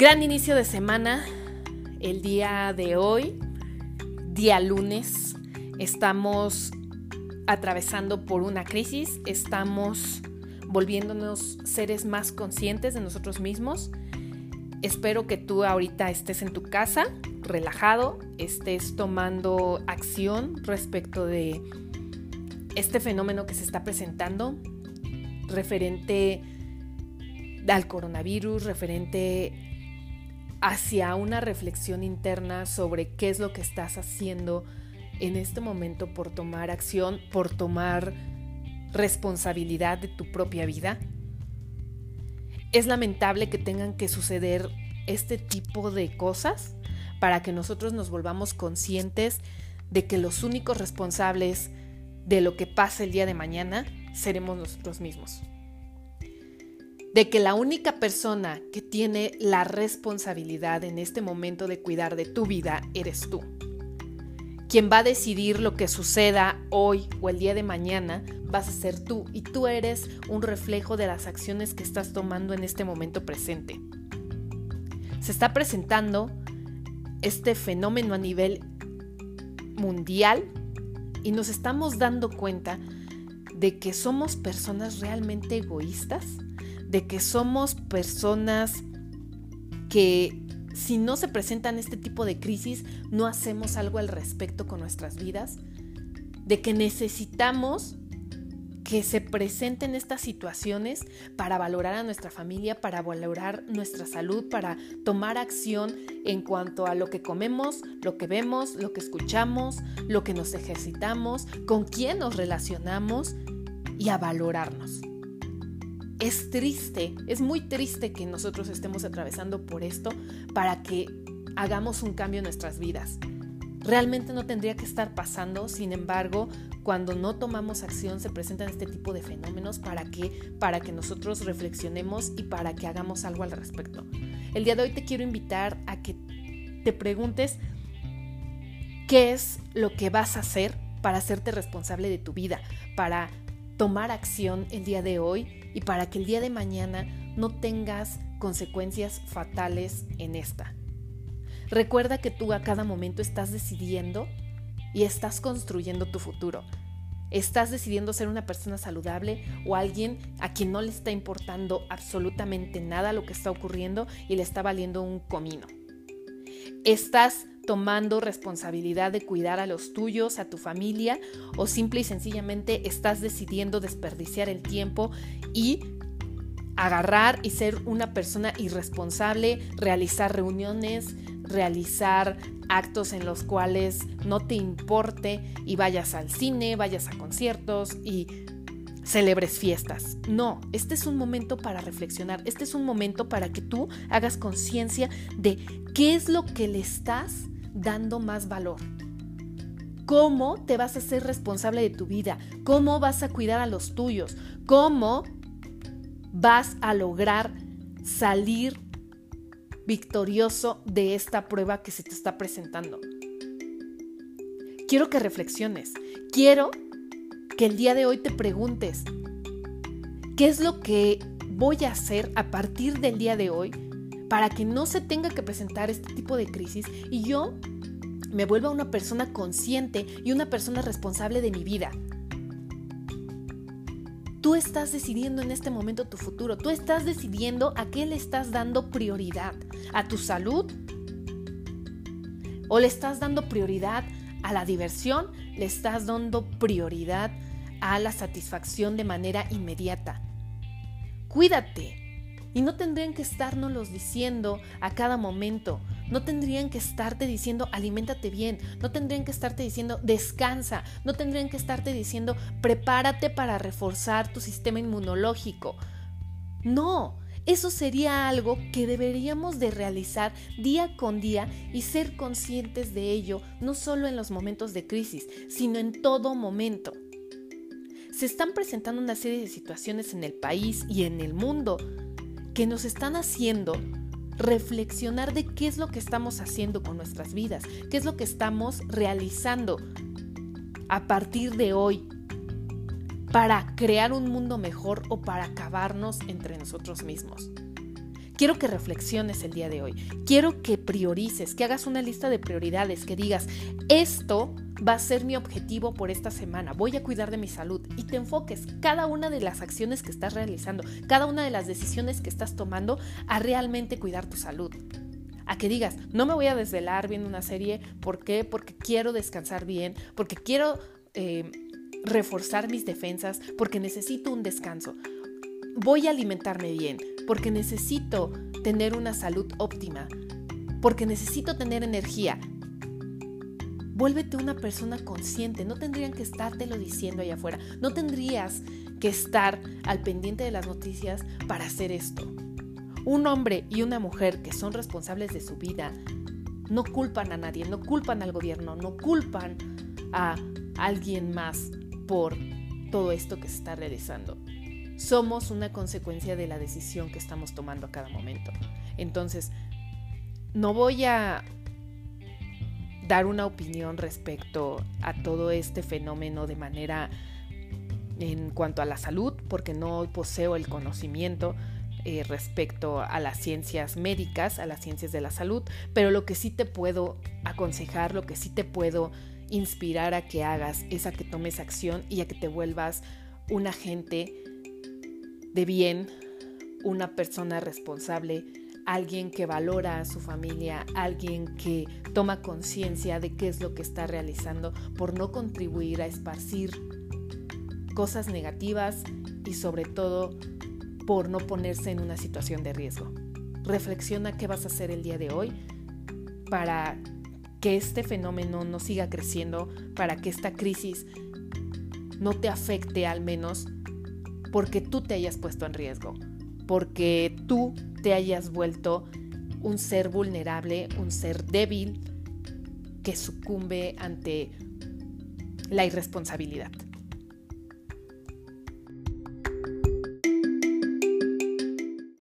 Gran inicio de semana, el día de hoy, día lunes, estamos atravesando por una crisis, estamos volviéndonos seres más conscientes de nosotros mismos. Espero que tú ahorita estés en tu casa, relajado, estés tomando acción respecto de este fenómeno que se está presentando, referente al coronavirus, referente hacia una reflexión interna sobre qué es lo que estás haciendo en este momento por tomar acción, por tomar responsabilidad de tu propia vida. Es lamentable que tengan que suceder este tipo de cosas para que nosotros nos volvamos conscientes de que los únicos responsables de lo que pase el día de mañana seremos nosotros mismos de que la única persona que tiene la responsabilidad en este momento de cuidar de tu vida eres tú. Quien va a decidir lo que suceda hoy o el día de mañana vas a ser tú y tú eres un reflejo de las acciones que estás tomando en este momento presente. Se está presentando este fenómeno a nivel mundial y nos estamos dando cuenta de que somos personas realmente egoístas de que somos personas que si no se presentan este tipo de crisis, no hacemos algo al respecto con nuestras vidas, de que necesitamos que se presenten estas situaciones para valorar a nuestra familia, para valorar nuestra salud, para tomar acción en cuanto a lo que comemos, lo que vemos, lo que escuchamos, lo que nos ejercitamos, con quién nos relacionamos y a valorarnos es triste, es muy triste que nosotros estemos atravesando por esto para que hagamos un cambio en nuestras vidas. Realmente no tendría que estar pasando, sin embargo, cuando no tomamos acción se presentan este tipo de fenómenos para que para que nosotros reflexionemos y para que hagamos algo al respecto. El día de hoy te quiero invitar a que te preguntes qué es lo que vas a hacer para hacerte responsable de tu vida, para tomar acción el día de hoy y para que el día de mañana no tengas consecuencias fatales en esta. Recuerda que tú a cada momento estás decidiendo y estás construyendo tu futuro. Estás decidiendo ser una persona saludable o alguien a quien no le está importando absolutamente nada lo que está ocurriendo y le está valiendo un comino. Estás tomando responsabilidad de cuidar a los tuyos, a tu familia, o simple y sencillamente estás decidiendo desperdiciar el tiempo y agarrar y ser una persona irresponsable, realizar reuniones, realizar actos en los cuales no te importe y vayas al cine, vayas a conciertos y celebres fiestas. No, este es un momento para reflexionar, este es un momento para que tú hagas conciencia de qué es lo que le estás dando más valor. ¿Cómo te vas a ser responsable de tu vida? ¿Cómo vas a cuidar a los tuyos? ¿Cómo vas a lograr salir victorioso de esta prueba que se te está presentando? Quiero que reflexiones. Quiero que el día de hoy te preguntes, ¿qué es lo que voy a hacer a partir del día de hoy para que no se tenga que presentar este tipo de crisis y yo me vuelva una persona consciente y una persona responsable de mi vida. Tú estás decidiendo en este momento tu futuro, tú estás decidiendo a qué le estás dando prioridad, a tu salud o le estás dando prioridad a la diversión, le estás dando prioridad a la satisfacción de manera inmediata. Cuídate, y no tendrían que estárnoslos diciendo a cada momento. No tendrían que estarte diciendo aliméntate bien. No tendrían que estarte diciendo descansa. No tendrían que estarte diciendo prepárate para reforzar tu sistema inmunológico. No, eso sería algo que deberíamos de realizar día con día y ser conscientes de ello, no solo en los momentos de crisis, sino en todo momento. Se están presentando una serie de situaciones en el país y en el mundo que nos están haciendo reflexionar de qué es lo que estamos haciendo con nuestras vidas, qué es lo que estamos realizando a partir de hoy para crear un mundo mejor o para acabarnos entre nosotros mismos. Quiero que reflexiones el día de hoy. Quiero que priorices, que hagas una lista de prioridades, que digas, esto va a ser mi objetivo por esta semana, voy a cuidar de mi salud y te enfoques cada una de las acciones que estás realizando, cada una de las decisiones que estás tomando a realmente cuidar tu salud. A que digas, no me voy a desvelar viendo una serie, ¿por qué? Porque quiero descansar bien, porque quiero eh, reforzar mis defensas, porque necesito un descanso. Voy a alimentarme bien, porque necesito tener una salud óptima, porque necesito tener energía. Vuélvete una persona consciente, no tendrían que estártelo diciendo allá afuera, no tendrías que estar al pendiente de las noticias para hacer esto. Un hombre y una mujer que son responsables de su vida no culpan a nadie, no culpan al gobierno, no culpan a alguien más por todo esto que se está realizando. Somos una consecuencia de la decisión que estamos tomando a cada momento. Entonces, no voy a dar una opinión respecto a todo este fenómeno de manera en cuanto a la salud, porque no poseo el conocimiento, eh, respecto a las ciencias médicas, a las ciencias de la salud, pero lo que sí te puedo aconsejar, lo que sí te puedo inspirar a que hagas es a que tomes acción y a que te vuelvas un agente de bien, una persona responsable, alguien que valora a su familia, alguien que toma conciencia de qué es lo que está realizando por no contribuir a esparcir cosas negativas y sobre todo por no ponerse en una situación de riesgo. Reflexiona qué vas a hacer el día de hoy para que este fenómeno no siga creciendo, para que esta crisis no te afecte al menos porque tú te hayas puesto en riesgo, porque tú te hayas vuelto un ser vulnerable, un ser débil que sucumbe ante la irresponsabilidad.